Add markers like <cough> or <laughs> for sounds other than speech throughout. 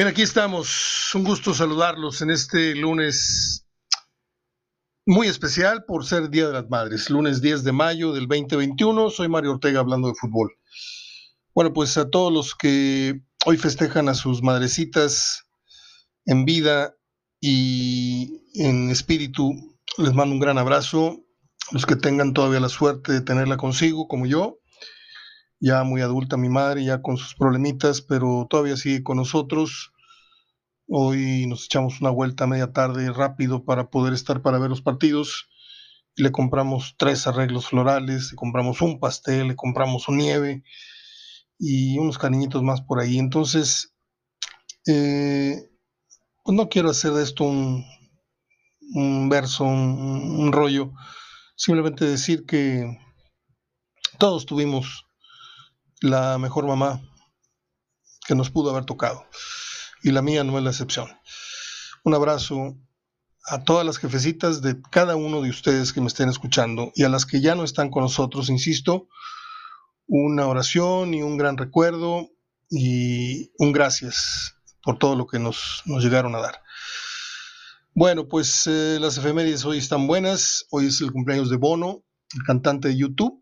Bien, aquí estamos. Un gusto saludarlos en este lunes muy especial por ser Día de las Madres. Lunes 10 de mayo del 2021. Soy Mario Ortega hablando de fútbol. Bueno, pues a todos los que hoy festejan a sus madrecitas en vida y en espíritu, les mando un gran abrazo. Los que tengan todavía la suerte de tenerla consigo, como yo, ya muy adulta mi madre, ya con sus problemitas, pero todavía sigue con nosotros. Hoy nos echamos una vuelta a media tarde rápido para poder estar para ver los partidos. Le compramos tres arreglos florales, le compramos un pastel, le compramos un nieve y unos cariñitos más por ahí. Entonces, eh, pues no quiero hacer de esto un, verso, un rollo. Simplemente decir que todos tuvimos la mejor mamá que nos pudo haber tocado. Y la mía no es la excepción. Un abrazo a todas las jefecitas de cada uno de ustedes que me estén escuchando y a las que ya no están con nosotros, insisto, una oración y un gran recuerdo y un gracias por todo lo que nos, llegaron a dar. Bueno, pues eh, las efemérides hoy están buenas. Hoy es el cumpleaños de Bono, el cantante de YouTube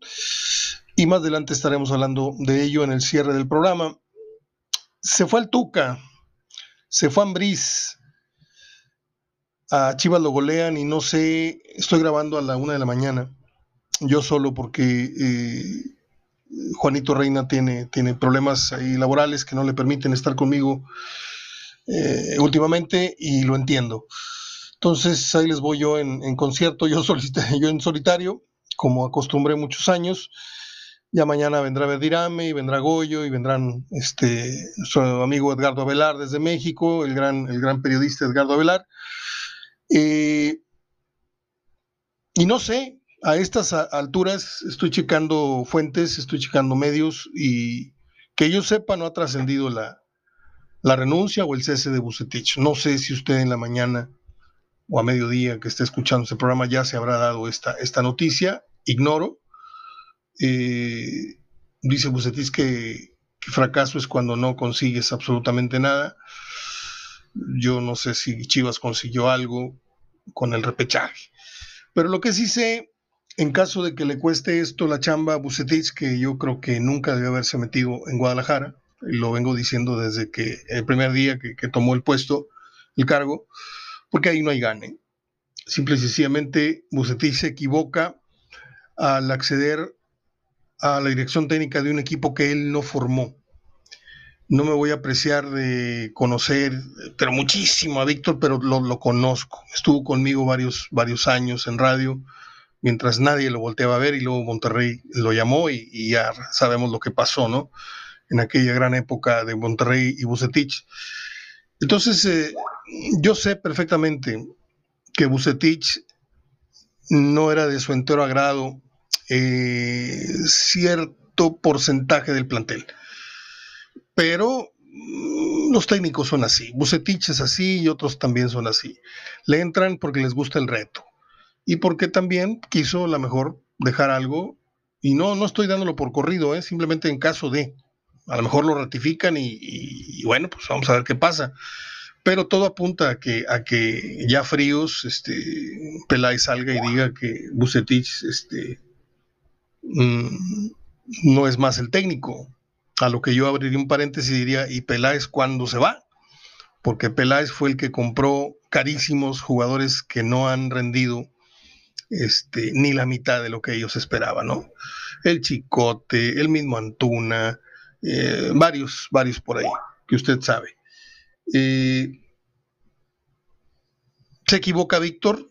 y más adelante estaremos hablando de ello en el cierre del programa. Se fue al Tuca, se fue a Ambriz, a Chivas lo golean y no sé, estoy grabando a la una de la mañana, yo solo porque eh, Juanito Reina tiene, tiene problemas ahí laborales que no le permiten estar conmigo eh, últimamente y lo entiendo. Entonces ahí les voy yo en, concierto, yo, <laughs> yo en solitario, como acostumbré muchos años. Ya mañana vendrá Verdirame y vendrá Goyo y vendrán este, su amigo Edgardo Avelar desde México, el gran, el gran periodista Edgardo Avelar. Eh, y no sé, a estas alturas estoy checando fuentes, estoy checando medios y que yo sepa no ha trascendido la, la renuncia o el cese de Bucetich. No sé si usted en la mañana o a mediodía que esté escuchando este programa ya se habrá dado esta, esta noticia, ignoro. Eh, dice Bucetis que, fracaso es cuando no consigues absolutamente nada. Yo no sé si Chivas consiguió algo con el repechaje. Pero lo que sí sé, en caso de que le cueste esto la chamba a Bucetich, que yo creo que nunca debió haberse metido en Guadalajara, lo vengo diciendo desde que el primer día que, tomó el puesto, el cargo, porque ahí no hay gane. Simple y sencillamente Bucetich se equivoca al acceder a la dirección técnica de un equipo que él no formó. No me voy a apreciar de conocer, pero muchísimo a Víctor, pero lo, conozco. Estuvo conmigo varios, varios años en radio, mientras nadie lo volteaba a ver y luego Monterrey lo llamó y, ya sabemos lo que pasó, ¿no? En aquella gran época de Monterrey y Bucetich. Entonces, eh, yo sé perfectamente que Bucetich no era de su entero agrado eh, cierto porcentaje del plantel. Pero mm, los técnicos son así, Bucetich es así y otros también son así. Le entran porque les gusta el reto y porque también quiso a lo mejor dejar algo y no, no estoy dándolo por corrido, ¿eh? simplemente en caso de, a lo mejor lo ratifican y, bueno, pues vamos a ver qué pasa. Pero todo apunta a que, a que ya fríos, este, Peláez salga y diga que Bucetich este, Mm, no es más el técnico. A lo que yo abriría un paréntesis y diría, ¿y Peláez cuándo se va? Porque Peláez fue el que compró carísimos jugadores que no han rendido este, ni la mitad de lo que ellos esperaban, ¿no? El Chicote, el mismo Antuna, eh, varios, varios por ahí, que usted sabe. Eh, se equivoca Víctor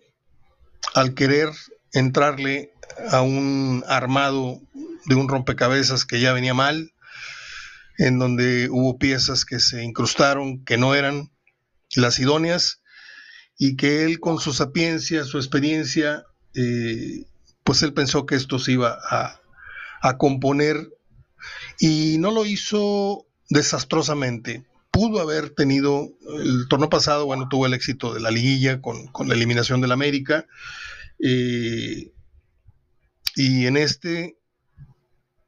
al querer entrarle a un armado de un rompecabezas que ya venía mal, en donde hubo piezas que se incrustaron, que no eran las idóneas, y que él con su sapiencia, su experiencia, eh, pues él pensó que esto se iba a, componer y no lo hizo desastrosamente. Pudo haber tenido, el torneo pasado, bueno, tuvo el éxito de la liguilla con, la eliminación del América. Eh, y en este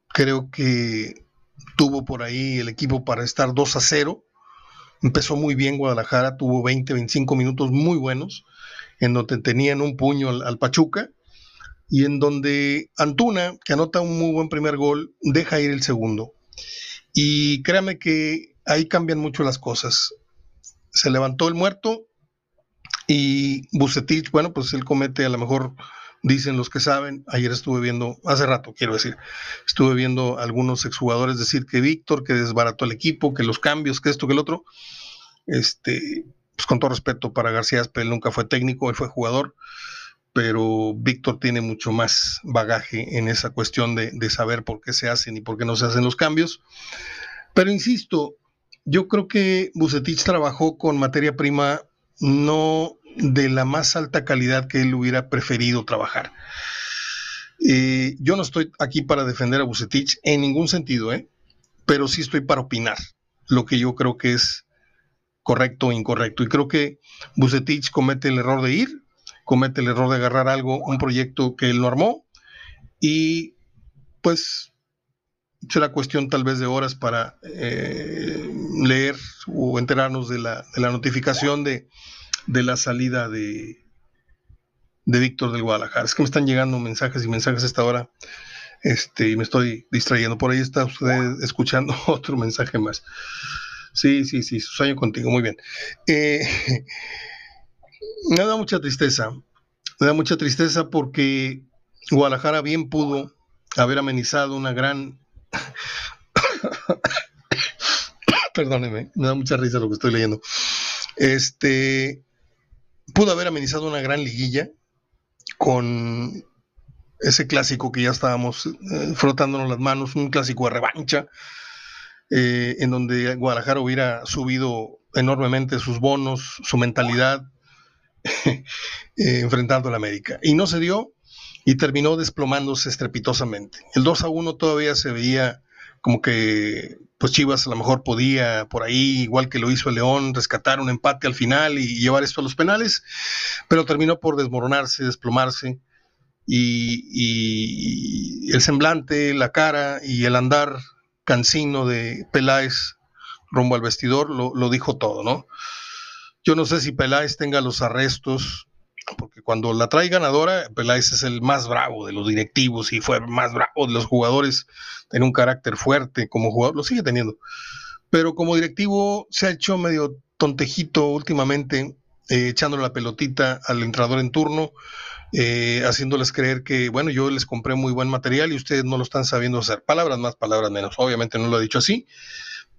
creo que tuvo por ahí el equipo para estar 2 a 0, Empezó muy bien Guadalajara, tuvo 20, 25 minutos muy buenos, en donde tenían un puño al, Pachuca y en donde Antuna, que anota un muy buen primer gol, deja ir el segundo. Y créame que ahí cambian mucho las cosas. Se levantó el muerto y Bucetich, bueno, pues él comete a lo mejor dicen los que saben, ayer estuve viendo, hace rato quiero decir, estuve viendo algunos exjugadores decir que Víctor, que desbarató el equipo, que los cambios, que esto, que el otro. Este, pues con todo respeto para García él nunca fue técnico, él fue jugador, pero Víctor tiene mucho más bagaje en esa cuestión de, de saber por qué se hacen y por qué no se hacen los cambios. Pero insisto, yo creo que Bucetich trabajó con materia prima no de la más alta calidad que él hubiera preferido trabajar. Eh, yo no estoy aquí para defender a Bucetich en ningún sentido, ¿eh? pero sí estoy para opinar lo que yo creo que es correcto o incorrecto. Y creo que Bucetich comete el error de ir, comete el error de agarrar algo, un proyecto que él no armó, y pues será cuestión tal vez de horas para eh, leer o enterarnos de la, de la notificación de, de la salida de, de Víctor del Guadalajara. Es que me están llegando mensajes y mensajes a esta hora. Este, y me estoy distrayendo. Por ahí está usted escuchando <laughs> otro mensaje más. Sí, sí, sí, sueño contigo, muy bien. Eh, <laughs> me da mucha tristeza. Me da mucha tristeza porque Guadalajara bien pudo haber amenizado una gran. <coughs> <coughs> Perdóneme, me da mucha risa lo que estoy leyendo. Este, pudo haber amenizado una gran liguilla con ese clásico que ya estábamos eh, frotándonos las manos, un clásico de revancha, eh, en donde Guadalajara hubiera subido enormemente sus bonos, su mentalidad, <laughs> eh, enfrentando a la América. Y no se dio y terminó desplomándose estrepitosamente. El 2 a 1 todavía se veía como que pues Chivas a lo mejor podía por ahí, igual que lo hizo el León, rescatar un empate al final y llevar esto a los penales, pero terminó por desmoronarse, desplomarse. Y, el semblante, la cara y el andar cansino de Peláez rumbo al vestidor lo, lo dijo todo, ¿no? Yo no sé si Peláez tenga los arrestos porque cuando la trae ganadora, Peláez es el más bravo de los directivos y fue más bravo de los jugadores, tiene un carácter fuerte como jugador, lo sigue teniendo, pero como directivo se ha hecho medio tontejito últimamente, eh, echándole la pelotita al entrenador en turno, eh, haciéndoles creer que, bueno, yo les compré muy buen material y ustedes no lo están sabiendo hacer. Palabras más, palabras menos. Obviamente no lo ha dicho así,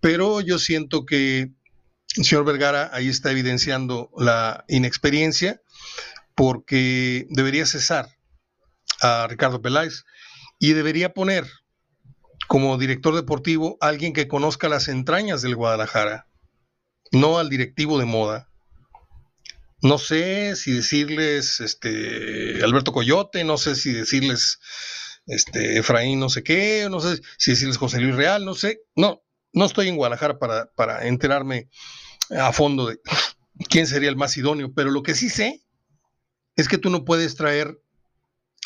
pero yo siento que el señor Vergara ahí está evidenciando la inexperiencia porque debería cesar a Ricardo Peláez y debería poner como director deportivo a alguien que conozca las entrañas del Guadalajara, no al directivo de moda. No sé si decirles este Alberto Coyote, no sé si decirles este Efraín no sé qué, no sé si decirles José Luis Real, no sé. No, no estoy en Guadalajara para, para enterarme a fondo de quién sería el más idóneo, pero lo que sí sé es que tú no puedes traer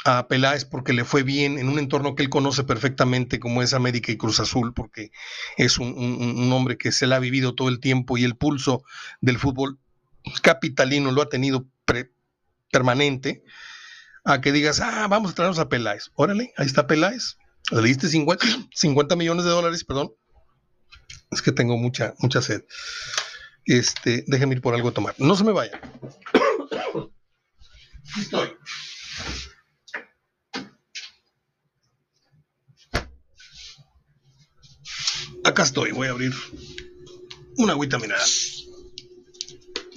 a Peláez porque le fue bien en un entorno que él conoce perfectamente como es América y Cruz Azul, porque es un, hombre que se le ha vivido todo el tiempo y el pulso del fútbol capitalino lo ha tenido permanente, a que digas, ah, vamos a traernos a Peláez. Órale, ahí está Peláez. Le diste 50, 50 millones de dólares, perdón. Es que tengo mucha, mucha sed. Este, déjenme ir por algo a tomar. No se me vaya estoy. Acá estoy, voy a abrir una agüita mineral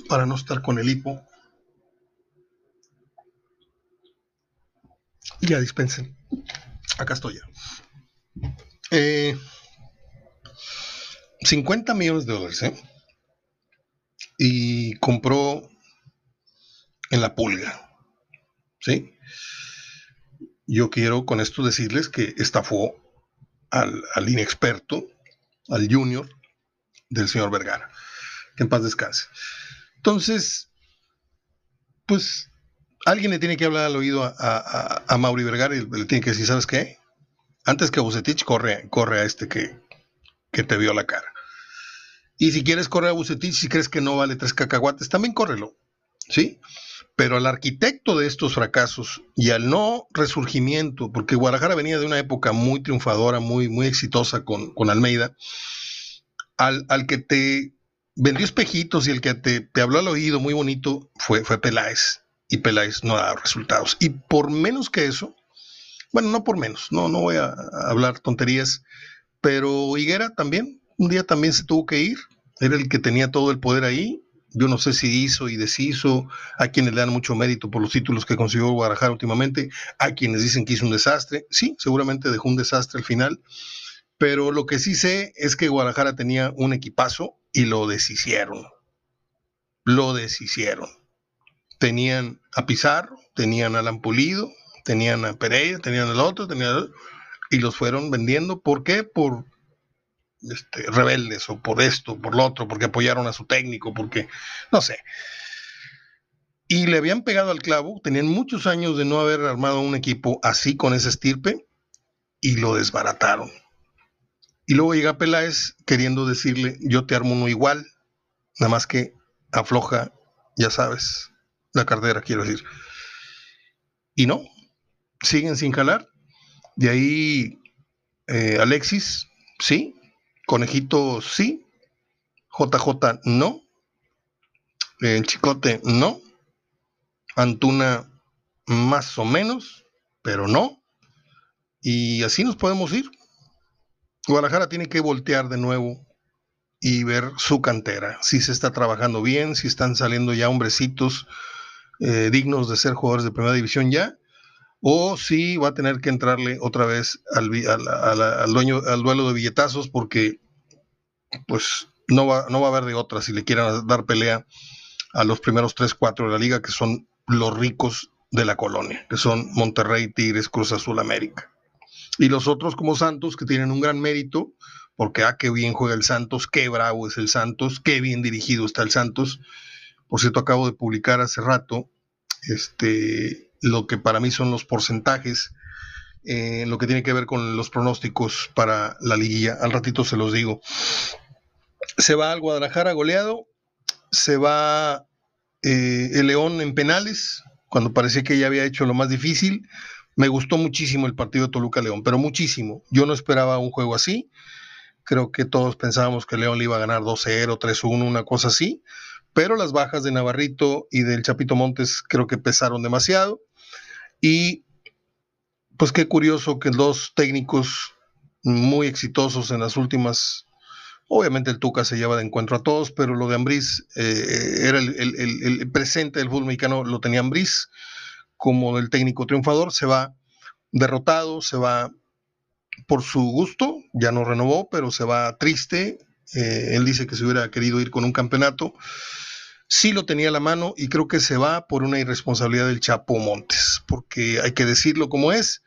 para no estar con el hipo. Ya dispensen. Acá estoy ya. Eh, 50 millones de dólares, ¿eh? Y compró en la pulga. ¿Sí? Yo quiero con esto decirles que estafó al, inexperto, al junior del señor Vergara. Que en paz descanse. Entonces, pues alguien le tiene que hablar al oído a, a, Mauri Vergara y le tiene que decir, ¿sabes qué? Antes que Bucetich, corre, corre a este que, que te vio la cara. Y si quieres correr a Bucetich, si crees que no vale tres cacahuates, también córrelo. ¿Sí? Pero al arquitecto de estos fracasos y al no resurgimiento, porque Guadalajara venía de una época muy triunfadora, muy, muy exitosa con, con Almeida, al, al, que te vendió espejitos y el que te, te, habló al oído muy bonito fue, fue Peláez. Y Peláez no ha dado resultados. Y por menos que eso, bueno, no por menos, no, no voy a, hablar tonterías, pero Higuera también, un día también se tuvo que ir, era el que tenía todo el poder ahí, yo no sé si hizo y deshizo, a quienes le dan mucho mérito por los títulos que consiguió Guadalajara últimamente, a quienes dicen que hizo un desastre. Sí, seguramente dejó un desastre al final, pero lo que sí sé es que Guadalajara tenía un equipazo y lo deshicieron. Lo deshicieron. Tenían a Pizarro, tenían a Alan Pulido, tenían a Pereira, tenían al otro, tenían y los fueron vendiendo. ¿Por qué? Por este, rebeldes o por esto, por lo otro, porque apoyaron a su técnico, porque no sé. Y le habían pegado al clavo, tenían muchos años de no haber armado un equipo así con ese estirpe y lo desbarataron. Y luego llega Peláez queriendo decirle, yo te armo uno igual, nada más que afloja, ya sabes, la cartera, quiero decir. Y no, siguen sin jalar. De ahí eh, Alexis, sí, Conejito sí. JJ no. Chicote no. Antuna más o menos, pero no. Y así nos podemos ir. Guadalajara tiene que voltear de nuevo y ver su cantera, si se está trabajando bien, si están saliendo ya hombrecitos eh, dignos de ser jugadores de primera división ya, o si va a tener que entrarle otra vez al, dueño, al duelo de billetazos porque pues no va, no va a haber de otra si le quieran dar pelea a los primeros 3, 4 de la liga que son los ricos de la colonia, que son Monterrey, Tigres, Cruz Azul, América. Y los otros como Santos que tienen un gran mérito, porque ah, qué bien juega el Santos, qué bravo es el Santos, qué bien dirigido está el Santos. Por cierto, acabo de publicar hace rato este, lo que para mí son los porcentajes, eh, lo que tiene que ver con los pronósticos para la liguilla. Al ratito se los digo. Se va al Guadalajara goleado, se va eh, el León en penales, cuando parecía que ya había hecho lo más difícil. Me gustó muchísimo el partido de Toluca-León, pero muchísimo. Yo no esperaba un juego así. Creo que todos pensábamos que León le iba a ganar 2-0, 3-1, una cosa así. Pero las bajas de Navarrito y del Chapito Montes creo que pesaron demasiado. Y pues qué curioso que dos técnicos muy exitosos en las últimas, obviamente el Tuca se lleva de encuentro a todos, pero lo de Ambriz eh, era el, presente del fútbol mexicano, lo tenía Ambriz como el técnico triunfador, se va derrotado, se va por su gusto, ya no renovó, pero se va triste, eh, él dice que se hubiera querido ir con un campeonato, sí lo tenía a la mano y creo que se va por una irresponsabilidad del Chapo Montes, porque hay que decirlo como es,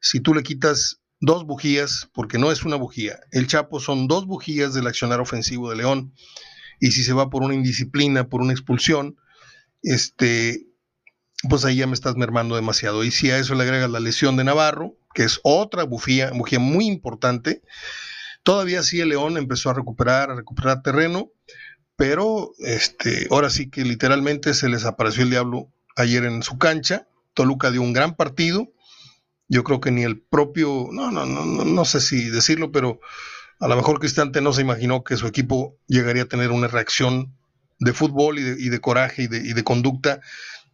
si tú le quitas dos bujías, porque no es una bujía, el Chapo son dos bujías del accionar ofensivo de León, y si se va por una indisciplina, por una expulsión, este, pues ahí ya me estás mermando demasiado. Y si a eso le agregas la lesión de Navarro, que es otra bujía, bujía muy importante, todavía sí el León empezó a recuperar, a recuperar terreno, pero este, ahora sí que literalmente se les apareció el diablo ayer en su cancha. Toluca dio un gran partido. Yo creo que ni el propio, no, no, no, no, sé si decirlo, pero a lo mejor Cristante no se imaginó que su equipo llegaría a tener una reacción de fútbol y de, coraje y de, conducta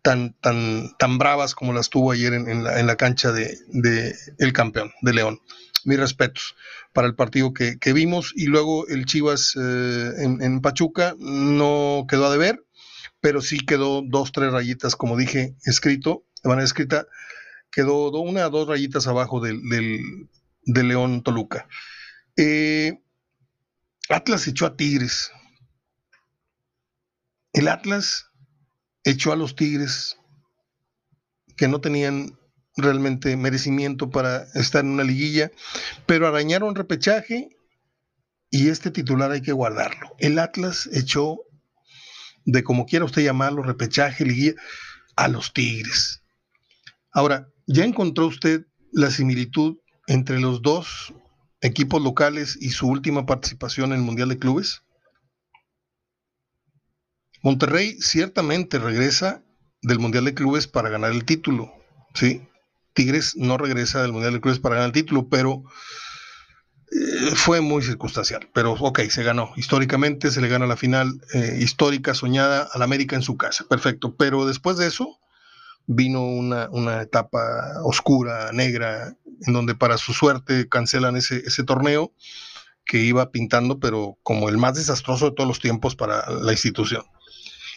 tan, tan, tan bravas como las tuvo ayer en, la, cancha de, de, el campeón, de León mis respetos para el partido que, vimos. Y luego el Chivas eh, en, Pachuca no quedó a deber, pero sí quedó dos, tres rayitas, como dije, escrito, de manera escrita, quedó una, dos rayitas abajo del, León Toluca. Eh, Atlas echó a Tigres. El Atlas echó a los Tigres que no tenían realmente merecimiento para estar en una liguilla, pero arañaron repechaje y este titular hay que guardarlo. El Atlas echó, de como quiera usted llamarlo, repechaje, liguilla, a los Tigres. Ahora, ¿ya encontró usted la similitud entre los dos equipos locales y su última participación en el Mundial de Clubes? Monterrey ciertamente regresa del Mundial de Clubes para ganar el título, ¿sí? Tigres no regresa del Mundial de Clubes para ganar el título, pero eh, fue muy circunstancial. Pero ok, se ganó. Históricamente se le gana la final eh, histórica, soñada al América en su casa. Perfecto. Pero después de eso vino una, una, etapa oscura, negra, en donde para su suerte cancelan ese, ese torneo que iba pintando, pero como el más desastroso de todos los tiempos para la institución.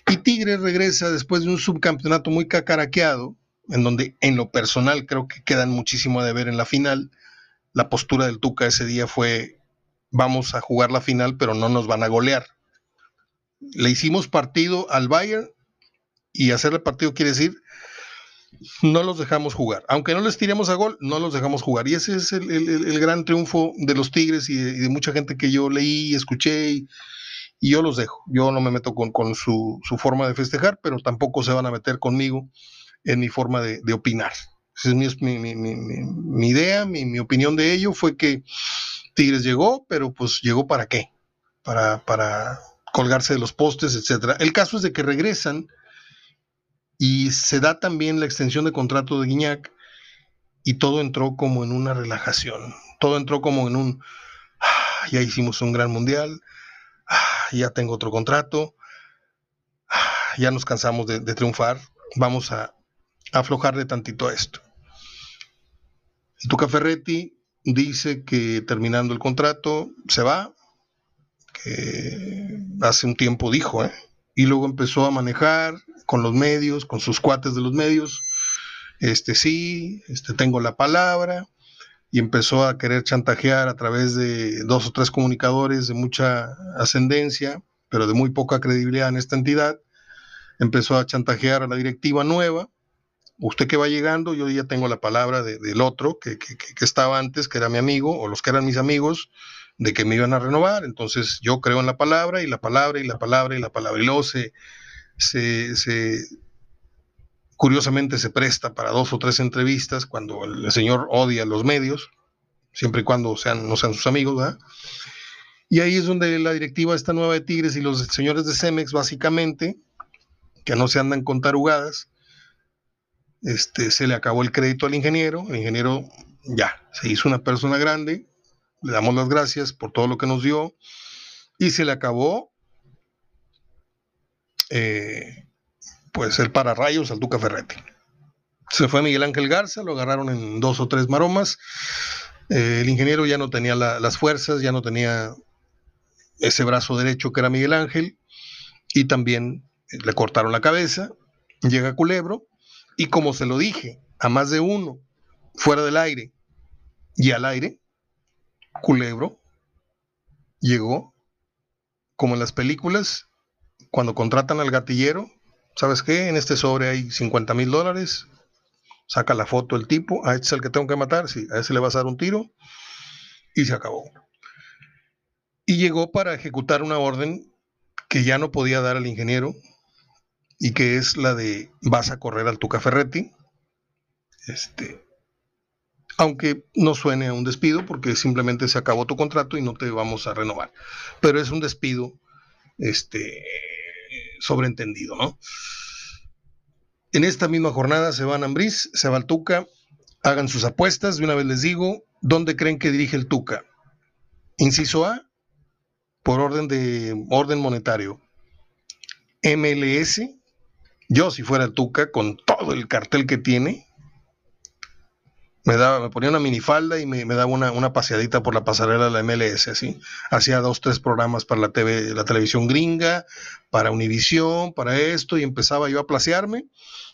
Y Tigres regresa después de un subcampeonato muy cacaraqueado, en donde en lo personal creo que quedan muchísimo de ver en la final. La postura del Tuca ese día fue, vamos a jugar la final, pero no nos van a golear. Le hicimos partido al Bayern y hacerle partido quiere decir, no los dejamos jugar. Aunque no les tiremos a gol, no los dejamos jugar. Y ese es el, gran triunfo de los Tigres y de, mucha gente que yo leí, escuché y, y yo los dejo. Yo no me meto con, su, forma de festejar, pero tampoco se van a meter conmigo en mi forma de, opinar. Esa es mi, mi, idea, mi, opinión de ello fue que Tigres llegó, pero pues llegó para qué? Para, para colgarse de los postes, etcétera. El caso es de que regresan y se da también la extensión de contrato de Guiñac y todo entró como en una relajación. Todo entró como en un, ah, ya hicimos un gran mundial, Ah, ya tengo otro contrato, ah, ya nos cansamos de, triunfar, vamos a, aflojarle tantito a esto. Tuca Ferretti dice que terminando el contrato se va, que hace un tiempo dijo, ¿eh? y luego empezó a manejar con los medios, con sus cuates de los medios, este sí, este tengo la palabra, y empezó a querer chantajear a través de dos o tres comunicadores de mucha ascendencia, pero de muy poca credibilidad en esta entidad. Empezó a chantajear a la directiva nueva. Usted que va llegando, yo ya tengo la palabra del otro que, estaba antes, que era mi amigo, o los que eran mis amigos, de que me iban a renovar. Entonces yo creo en la palabra y la palabra y la palabra y la palabra. Y luego se, se, curiosamente se presta para dos o tres entrevistas cuando el señor odia los medios, siempre y cuando sean, no sean sus amigos. Y ahí es donde la directiva esta nueva de Tigres y los señores de Cemex, básicamente, que no se andan con tarugadas, este, se le acabó el crédito al ingeniero, el ingeniero ya, se hizo una persona grande, le damos las gracias por todo lo que nos dio, y se le acabó eh, pues el pararrayos al Duca Ferretti. Se fue Miguel Ángel Garza, lo agarraron en dos o tres maromas. Eh, el ingeniero ya no tenía las fuerzas, ya no tenía ese brazo derecho que era Miguel Ángel, y también le cortaron la cabeza. Llega Culebro, y como se lo dije a más de uno, fuera del aire y al aire, Culebro llegó, como en las películas, cuando contratan al gatillero, ¿sabes qué? En este sobre hay 50 mil dólares. Saca la foto el tipo, a este es el que tengo que matar, sí, a ese le vas a dar un tiro y se acabó. Y llegó para ejecutar una orden que ya no podía dar al ingeniero y que es la de vas a correr al Tuca Ferretti. Este, aunque no suene a un despido porque simplemente se acabó tu contrato y no te vamos a renovar. Pero es un despido este, sobreentendido, ¿no? En esta misma jornada se van Ambriz, se va al Tuca, hagan sus apuestas, de una vez les digo, ¿dónde creen que dirige el Tuca? Inciso A, por orden de orden monetario. MLS, yo si fuera el Tuca, con todo el cartel que tiene, me, daba, me ponía una minifalda y me, daba una, una, paseadita por la pasarela de la MLS, así. Hacía dos, tres programas para la, TV, la televisión gringa, para Univisión, para esto, y empezaba yo a placearme,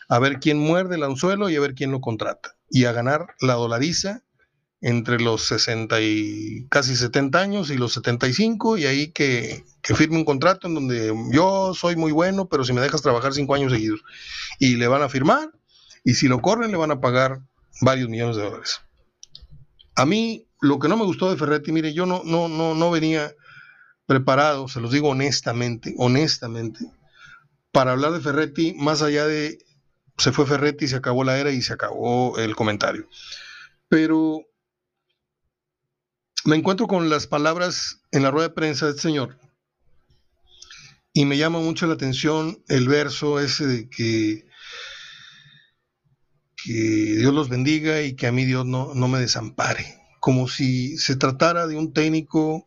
a ver quién muerde el anzuelo y a ver quién lo contrata. Y a ganar la dolariza entre los 60 y casi 70 años y los 75, y ahí que, que firme un contrato en donde yo soy muy bueno, pero si me dejas trabajar cinco años seguidos. Y le van a firmar, y si lo corren, le van a pagar varios millones de dólares. A mí, lo que no me gustó de Ferretti, mire, yo no, no, no, no venía preparado, se los digo honestamente, honestamente, para hablar de Ferretti, más allá de se fue Ferretti, se acabó la era y se acabó el comentario. Pero me encuentro con las palabras en la rueda de prensa del señor Y me llama mucho la atención el verso ese de que, que Dios los bendiga y que a mí Dios no, no me desampare. Como si se tratara de un técnico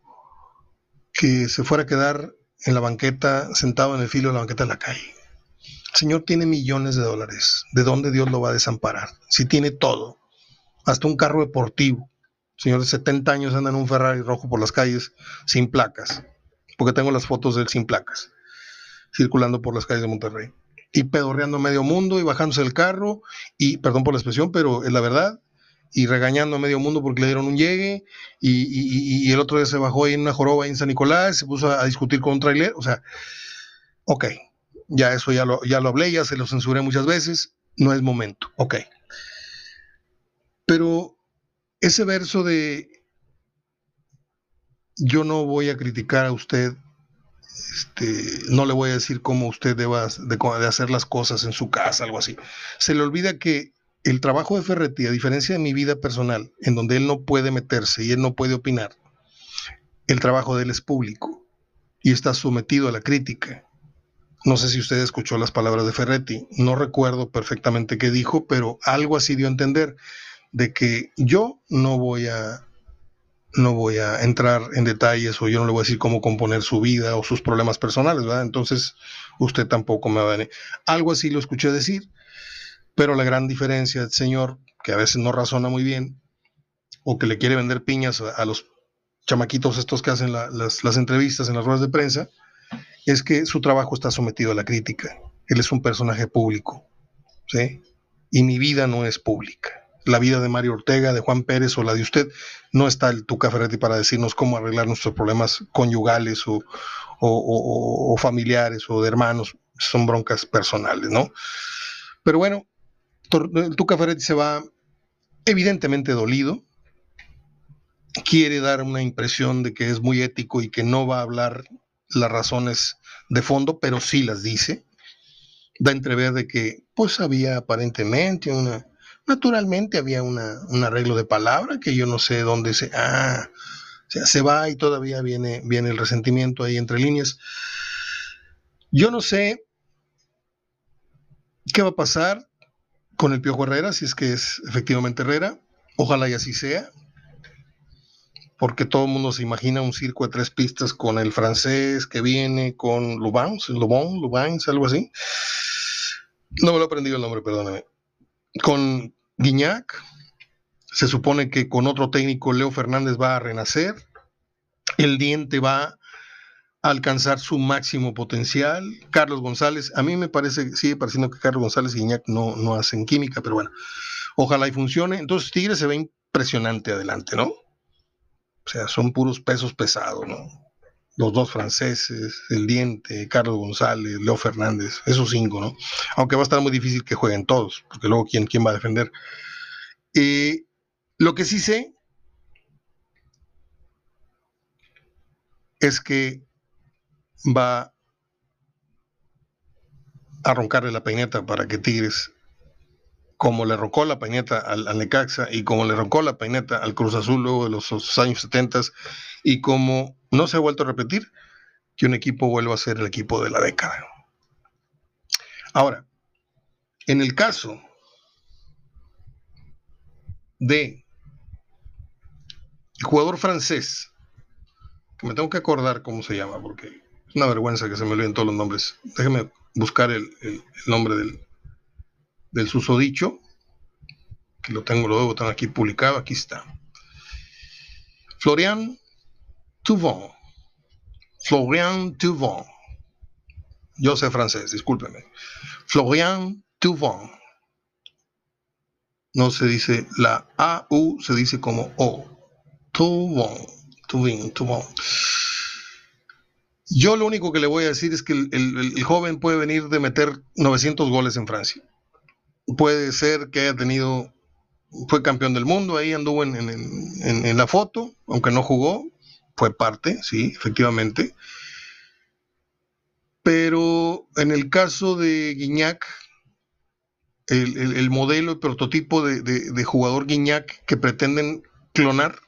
que se fuera a quedar en la banqueta, sentado en el filo de la banqueta de la calle. El Señor tiene millones de dólares. ¿De dónde Dios lo va a desamparar? Si tiene todo, hasta un carro deportivo. El señor de 70 años anda en un Ferrari rojo por las calles sin placas, porque tengo las fotos de él sin placas, circulando por las calles de Monterrey. Y pedorreando medio mundo y bajándose el carro, y perdón por la expresión, pero es la verdad, y regañando a medio mundo porque le dieron un llegue, y, el otro día se bajó ahí en una joroba en San Nicolás, se puso a, discutir con un trailer, o sea, ok, ya eso ya lo, ya lo hablé, ya se lo censuré muchas veces, no es momento, ok. Pero ese verso de yo no voy a criticar a usted, este, no le voy a decir cómo usted deba de hacer las cosas en su casa, algo así. Se le olvida que el trabajo de Ferretti, a diferencia de mi vida personal, en donde él no puede meterse y él no puede opinar, el trabajo de él es público y está sometido a la crítica. No sé si usted escuchó las palabras de Ferretti, no recuerdo perfectamente qué dijo, pero algo así dio a entender de que yo no voy a no voy a entrar en detalles o yo no le voy a decir cómo componer su vida o sus problemas personales, ¿verdad? Entonces usted tampoco me va a venir. Algo así lo escuché decir pero la gran diferencia del señor, que a veces no razona muy bien, o que le quiere vender piñas a, los chamaquitos estos que hacen las, las entrevistas en las ruedas de prensa, es que su trabajo está sometido a la crítica. Él es un personaje público, ¿sí? Y mi vida no es pública. La vida de Mario Ortega, de Juan Pérez o la de usted, no está el Tuca Ferretti para decirnos cómo arreglar nuestros problemas conyugales o, familiares o de hermanos. Son broncas personales, ¿no? Pero bueno, el Tuca Ferretti se va evidentemente dolido, quiere dar una impresión de que es muy ético y que no va a hablar las razones de fondo, pero sí las dice. Da entrever de que pues había aparentemente una, naturalmente había una, un arreglo de palabra que yo no sé dónde se, ah, o sea, se va y todavía viene, viene el resentimiento ahí entre líneas. Yo no sé qué va a pasar con el Piojo Herrera, si es que es efectivamente Herrera. Ojalá y así sea, porque todo el mundo se imagina un circo de tres pistas con el francés que viene, con Lubans, Lubon, Lubans, algo así. No me lo he aprendido el nombre, perdóname. Con Guiñac, se supone que con otro técnico Leo Fernández va a renacer. El diente va alcanzar su máximo potencial. Carlos González, a mí me parece, sigue pareciendo que Carlos González y Iñak no, no hacen química, pero bueno, ojalá y funcione. Entonces Tigres se ve impresionante adelante, ¿no? O sea, son puros pesos pesados, ¿no? Los dos franceses, el Diente, Carlos González, Leo Fernández, esos cinco, ¿no? Aunque va a estar muy difícil que jueguen todos, porque luego quién, quién va a defender. Eh, lo que sí sé es que va a roncarle la peineta para que Tigres, como le roncó la peineta al, Necaxa y como le roncó la peineta al Cruz Azul luego de los, años 70 y como no se ha vuelto a repetir, que un equipo vuelva a ser el equipo de la década. Ahora, en el caso de jugador francés, que me tengo que acordar cómo se llama, porque es una vergüenza que se me olviden todos los nombres. Déjeme buscar el, nombre del, del susodicho, que lo tengo, lo debo tener aquí publicado, aquí está. Florian Tuvon. Florian Tuvon. Yo sé francés, discúlpeme. Florian Tuvon. No se dice la A-U, se dice como O. Tuvin, Tuvon. Yo lo único que le voy a decir es que el, joven puede venir de meter 900 goles en Francia. Puede ser que haya tenido, fue campeón del mundo, ahí anduvo en, la foto, aunque no jugó, fue parte, sí, efectivamente. Pero en el caso de Guiñac, el, modelo, el prototipo de, de, jugador Guiñac que pretenden clonar,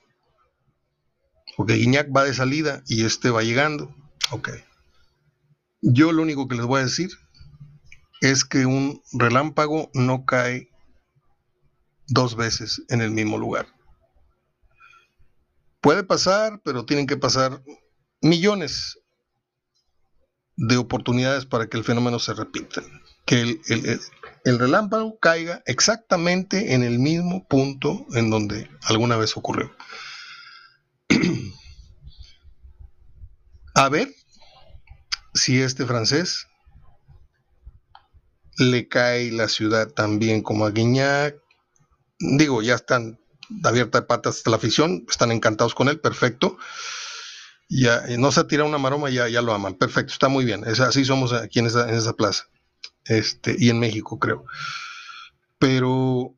porque Guiñac va de salida y este va llegando Ok. Yo lo único que les voy a decir es que un relámpago no cae dos veces en el mismo lugar. Puede pasar, pero tienen que pasar millones de oportunidades para que el fenómeno se repita. Que el, relámpago caiga exactamente en el mismo punto en donde alguna vez ocurrió. <clears throat> A ver si este francés le cae la ciudad también como a Guiñac. Digo, ya están abiertas de patas hasta la afición, están encantados con él, perfecto. Ya, no se tira una maroma, ya, ya lo aman, perfecto, está muy bien. Es, así somos aquí en esa, en esa plaza. Este, y en México, creo. Pero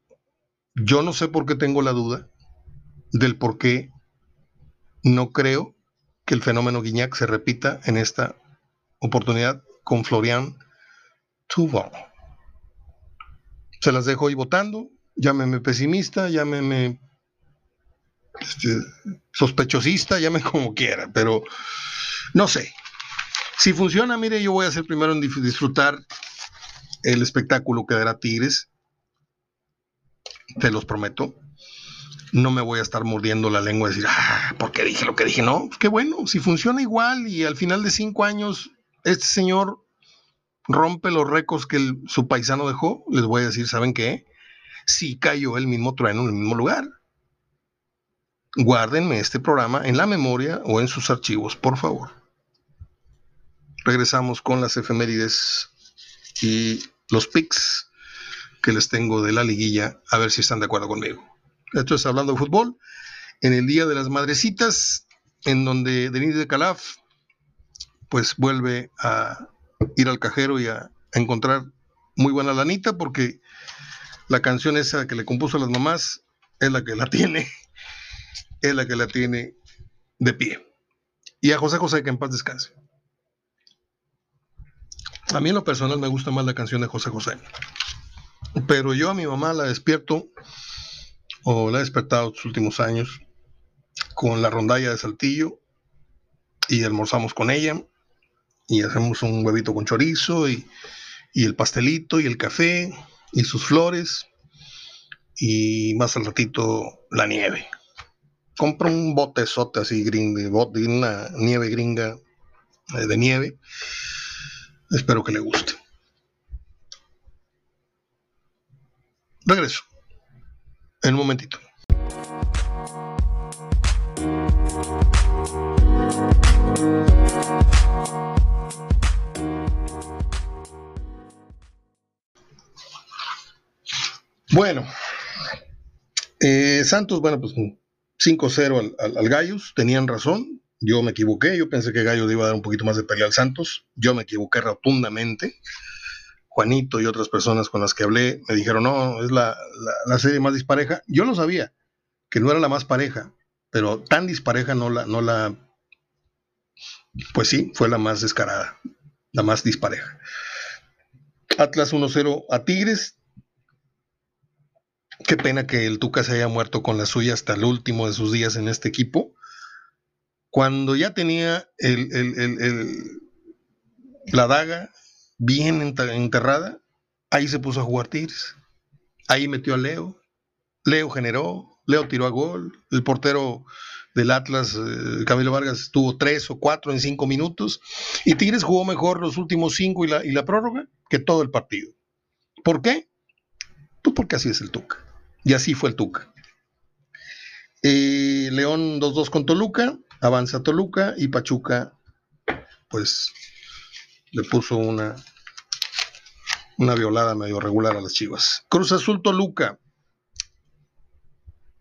yo no sé por qué tengo la duda del por qué no creo que el fenómeno Guiñac se repita en esta oportunidad con Florian Tubon. Se las dejo ahí votando. Llámeme pesimista, llámeme este, sospechosista, llámeme <laughs> como quiera, pero no sé. Si funciona, mire, yo voy a ser primero en disfrutar el espectáculo que dará Tigres. Te los prometo. No me voy a estar mordiendo la lengua y decir, ah, ¿por qué dije lo que dije? No, qué bueno, si funciona igual y al final de cinco años este señor rompe los récords que su paisano dejó, les voy a decir, ¿saben qué? Si cayó el mismo trueno en el mismo lugar. Guárdenme este programa en la memoria o en sus archivos, por favor. Regresamos con las efemérides y los pics que les tengo de la liguilla, a ver si están de acuerdo conmigo. Esto es hablando de fútbol. En el Día de las Madrecitas, en donde Denis de Calaf, pues vuelve a ir al cajero y a, encontrar muy buena lanita porque la canción esa que le compuso a las mamás es la que la tiene, <laughs> es la que la tiene de pie. Y a José José que en paz descanse. A mí en lo personal me gusta más la canción de José José. Pero yo a mi mamá la despierto, o la he despertado estos últimos años, con la rondalla de Saltillo y almorzamos con ella y hacemos un huevito con chorizo y, el pastelito y el café y sus flores y más al ratito la nieve. Compro un botezote así gringo, una nieve gringa eh, de nieve. Espero que le guste. Regreso. En un momentito. Bueno, eh, Santos, bueno, pues 5-0 al, al, Gallos, tenían razón, yo me equivoqué, yo pensé que Gallos iba a dar un poquito más de pelea al Santos, yo me equivoqué rotundamente. Juanito y otras personas con las que hablé me dijeron, no, es la, serie más dispareja. Yo lo sabía, que no era la más pareja, pero tan dispareja no la, no la, pues sí, fue la más descarada, la más dispareja. Atlas 1-0 a Tigres, Qué pena que el Tuca se haya muerto con la suya hasta el último de sus días en este equipo. Cuando ya tenía la daga bien enterrada, ahí se puso a jugar Tigres. Ahí metió a Leo. Leo generó, Leo tiró a gol. El portero del Atlas, eh, Camilo Vargas, tuvo tres o cuatro en cinco minutos. Y Tigres jugó mejor los últimos cinco y la, y la prórroga que todo el partido. ¿Por qué? Pues porque así es el Tuca. Y así fue el Tuca. Eh, León 2-2 con Toluca, avanza Toluca y Pachuca, pues le puso una, una violada medio regular a las chivas. Cruz Azul Toluca.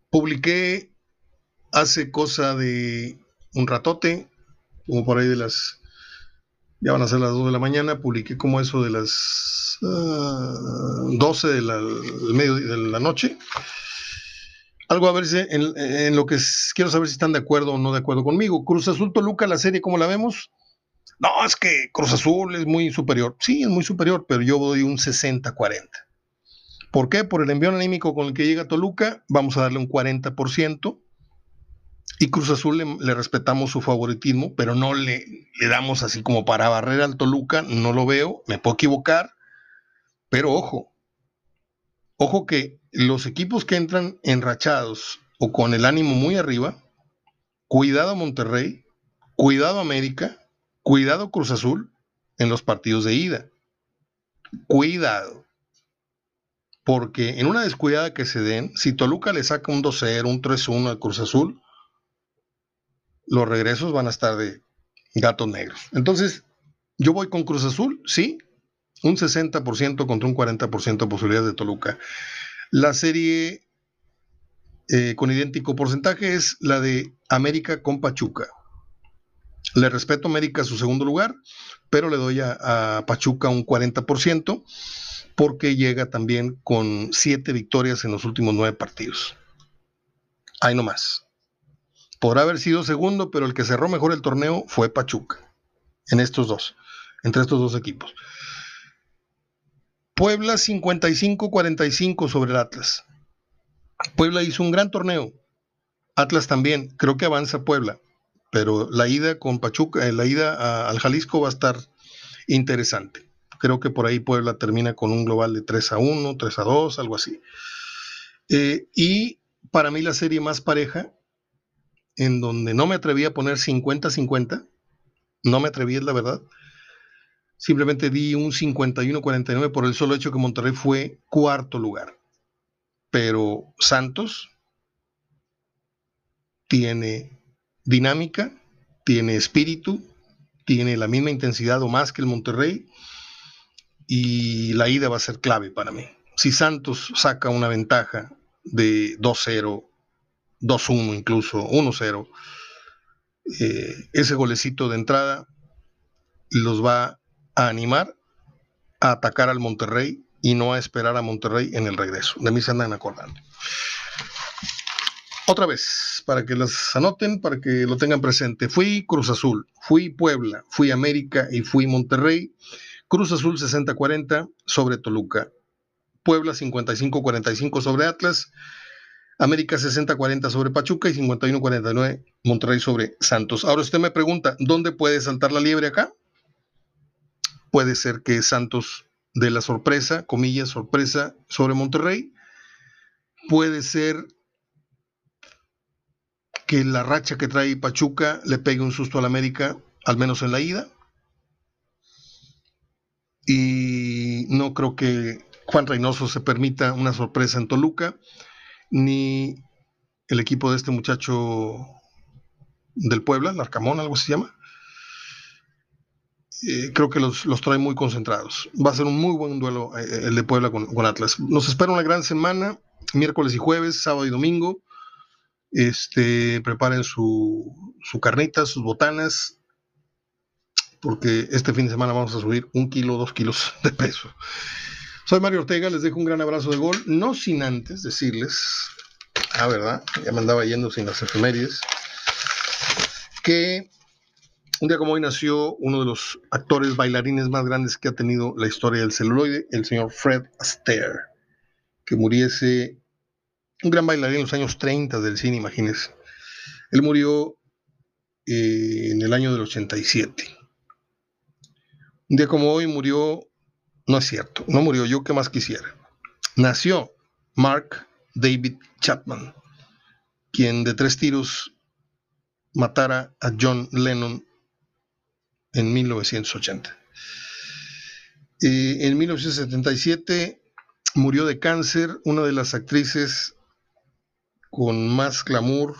Publiqué hace cosa de un ratote, como por ahí de las. Ya van a ser las 2 de la mañana, publiqué como eso de las 12 de la, medio de la noche. Algo a ver si en, lo que quiero saber si están de acuerdo o no de acuerdo conmigo. Cruz Azul Toluca, la serie, ¿cómo la vemos? No, es que Cruz Azul es muy superior. Sí, es muy superior, pero yo doy un 60-40. ¿Por qué? Por el envío anímico con el que llega Toluca, vamos a darle un 40%. Y Cruz Azul le, respetamos su favoritismo, pero no le, damos así como para barrer al Toluca, no lo veo, me puedo equivocar, pero ojo, ojo que los equipos que entran enrachados o con el ánimo muy arriba, cuidado Monterrey, cuidado América, cuidado Cruz Azul en los partidos de ida. Cuidado. Porque en una descuidada que se den, si Toluca le saca un 2-0, un 3-1 al Cruz Azul, los regresos van a estar de gatos negros. Entonces, yo voy con Cruz Azul, sí, un 60% contra un 40% de posibilidades de Toluca. La serie eh, con idéntico porcentaje es la de América con Pachuca. Le respeto a América su segundo lugar, pero le doy a, Pachuca un 40% porque llega también con siete victorias en los últimos nueve partidos. Ahí nomás. Podrá haber sido segundo, pero el que cerró mejor el torneo fue Pachuca. En estos dos, entre estos dos equipos. Puebla 55-45 sobre el Atlas. Puebla hizo un gran torneo. Atlas también. Creo que avanza Puebla. Pero la ida con Pachuca, eh, la ida al Jalisco va a estar interesante. Creo que por ahí Puebla termina con un global de 3 a 1, 3 a 2, algo así. Eh, y para mí la serie más pareja en donde no me atreví a poner 50-50, no me atreví, es la verdad. Simplemente di un 51-49 por el solo hecho que Monterrey fue cuarto lugar. Pero Santos tiene dinámica, tiene espíritu, tiene la misma intensidad o más que el Monterrey y la ida va a ser clave para mí. Si Santos saca una ventaja de 2-0 2-1 incluso, 1-0. Eh, ese golecito de entrada los va a animar a atacar al Monterrey y no a esperar a Monterrey en el regreso. De mí se andan acordando. Otra vez, para que las anoten, para que lo tengan presente. Fui Cruz Azul, fui Puebla, fui América y fui Monterrey. Cruz Azul 60-40 sobre Toluca. Puebla 55-45 sobre Atlas. América 60-40 sobre Pachuca y 51-49 Monterrey sobre Santos. Ahora usted me pregunta, ¿dónde puede saltar la liebre acá? Puede ser que Santos de la sorpresa, comillas, sorpresa sobre Monterrey. Puede ser que la racha que trae Pachuca le pegue un susto al América, al menos en la ida. Y no creo que Juan Reynoso se permita una sorpresa en Toluca ni el equipo de este muchacho del Puebla, Larcamón, algo se llama. Eh, creo que los, trae muy concentrados. Va a ser un muy buen duelo eh, el de Puebla con, Atlas. Nos espera una gran semana, miércoles y jueves, sábado y domingo. Este, preparen su, su carnita, sus botanas, porque este fin de semana vamos a subir un kilo, dos kilos de peso. Soy Mario Ortega, les dejo un gran abrazo de gol, no sin antes decirles, ah, verdad, ya me andaba yendo sin las efemérides, que un día como hoy nació uno de los actores bailarines más grandes que ha tenido la historia del celuloide, el señor Fred Astaire, que muriese, un gran bailarín en los años 30 del cine, imagínense. Él murió eh, en el año del 87. Un día como hoy murió no es cierto, no murió yo, ¿qué más quisiera? Nació Mark David Chapman, quien de tres tiros matara a John Lennon en 1980. en 1977 murió de cáncer una de las actrices con más glamour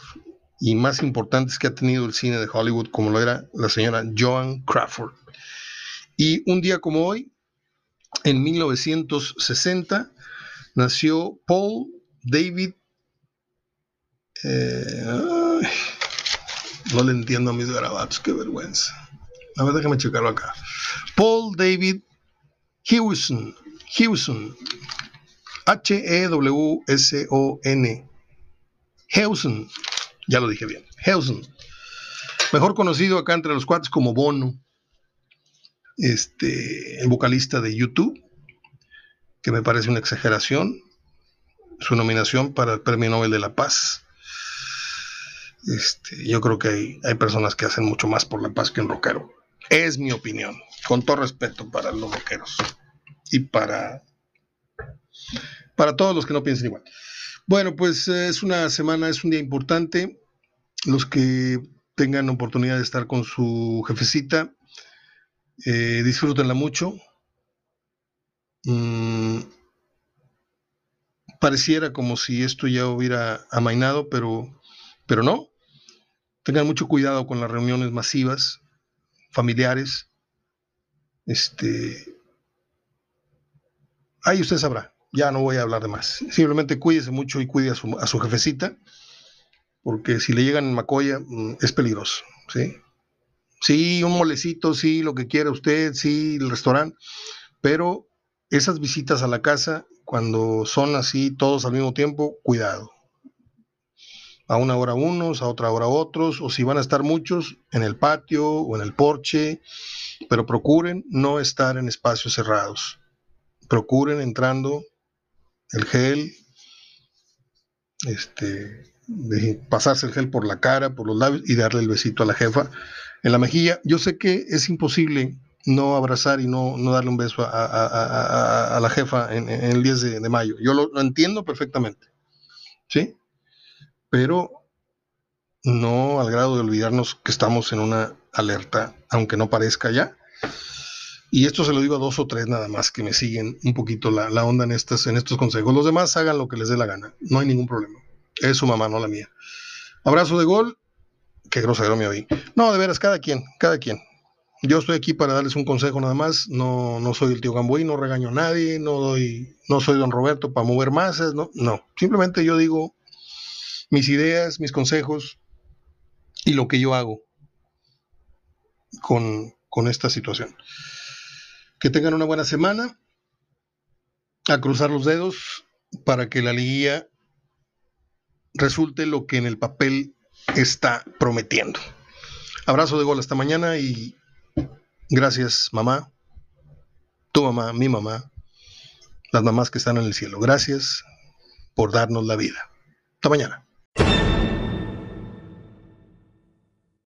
y más importantes que ha tenido el cine de Hollywood, como lo era la señora Joan Crawford. Y un día como hoy, en 1960 nació Paul David. Eh, no le entiendo a mis grabatos, qué vergüenza. A ver, déjame checarlo acá. Paul David Hewson. Hewson. H-E-W-S-O-N. Hewson. Ya lo dije bien. Hewson. Mejor conocido acá entre los cuates como Bono este, el vocalista de YouTube, que me parece una exageración, su nominación para el Premio Nobel de la Paz. Este, yo creo que hay, hay, personas que hacen mucho más por la paz que un rockero. Es mi opinión, con todo respeto para los rockeros y para, para todos los que no piensen igual. Bueno, pues eh, es una semana, es un día importante. Los que tengan oportunidad de estar con su jefecita, eh, disfrútenla mucho. Mm, pareciera como si esto ya hubiera amainado, pero, pero no. Tengan mucho cuidado con las reuniones masivas, familiares. Este, ahí usted sabrá ya no voy a hablar de más. Simplemente cuídese mucho y cuide a su, a su jefecita, porque si le llegan en Macoya mm, es peligroso, ¿sí? Sí, un molecito, sí, lo que quiera usted, sí, el restaurante, pero esas visitas a la casa, cuando son así todos al mismo tiempo, cuidado. A una hora unos, a otra hora otros, o si van a estar muchos, en el patio o en el porche, pero procuren no estar en espacios cerrados. Procuren entrando el gel, este, pasarse el gel por la cara, por los labios y darle el besito a la jefa en la mejilla. Yo sé que es imposible no abrazar y no, no darle un beso a, la jefa en, el 10 de, mayo. Yo lo, entiendo perfectamente, ¿sí? Pero no al grado de olvidarnos que estamos en una alerta, aunque no parezca ya, y esto se lo digo a dos o tres nada más que me siguen un poquito la, onda en, estas, en estos consejos. Los demás hagan lo que les dé la gana. No hay ningún problema. Es su mamá, no la mía. Abrazo de gol. Qué grosero me oí. No, de veras, cada quien, cada quien. Yo estoy aquí para darles un consejo nada más. No, no soy el tío Gamboí, no regaño a nadie, no doy, no soy don Roberto para mover masas, no, no. Simplemente yo digo mis ideas, mis consejos y lo que yo hago con, con esta situación. Que tengan una buena semana. A cruzar los dedos para que la liguilla resulte lo que en el papel está prometiendo. Abrazo de gol hasta mañana y gracias mamá, tu mamá, mi mamá, las mamás que están en el cielo. Gracias por darnos la vida. Hasta mañana.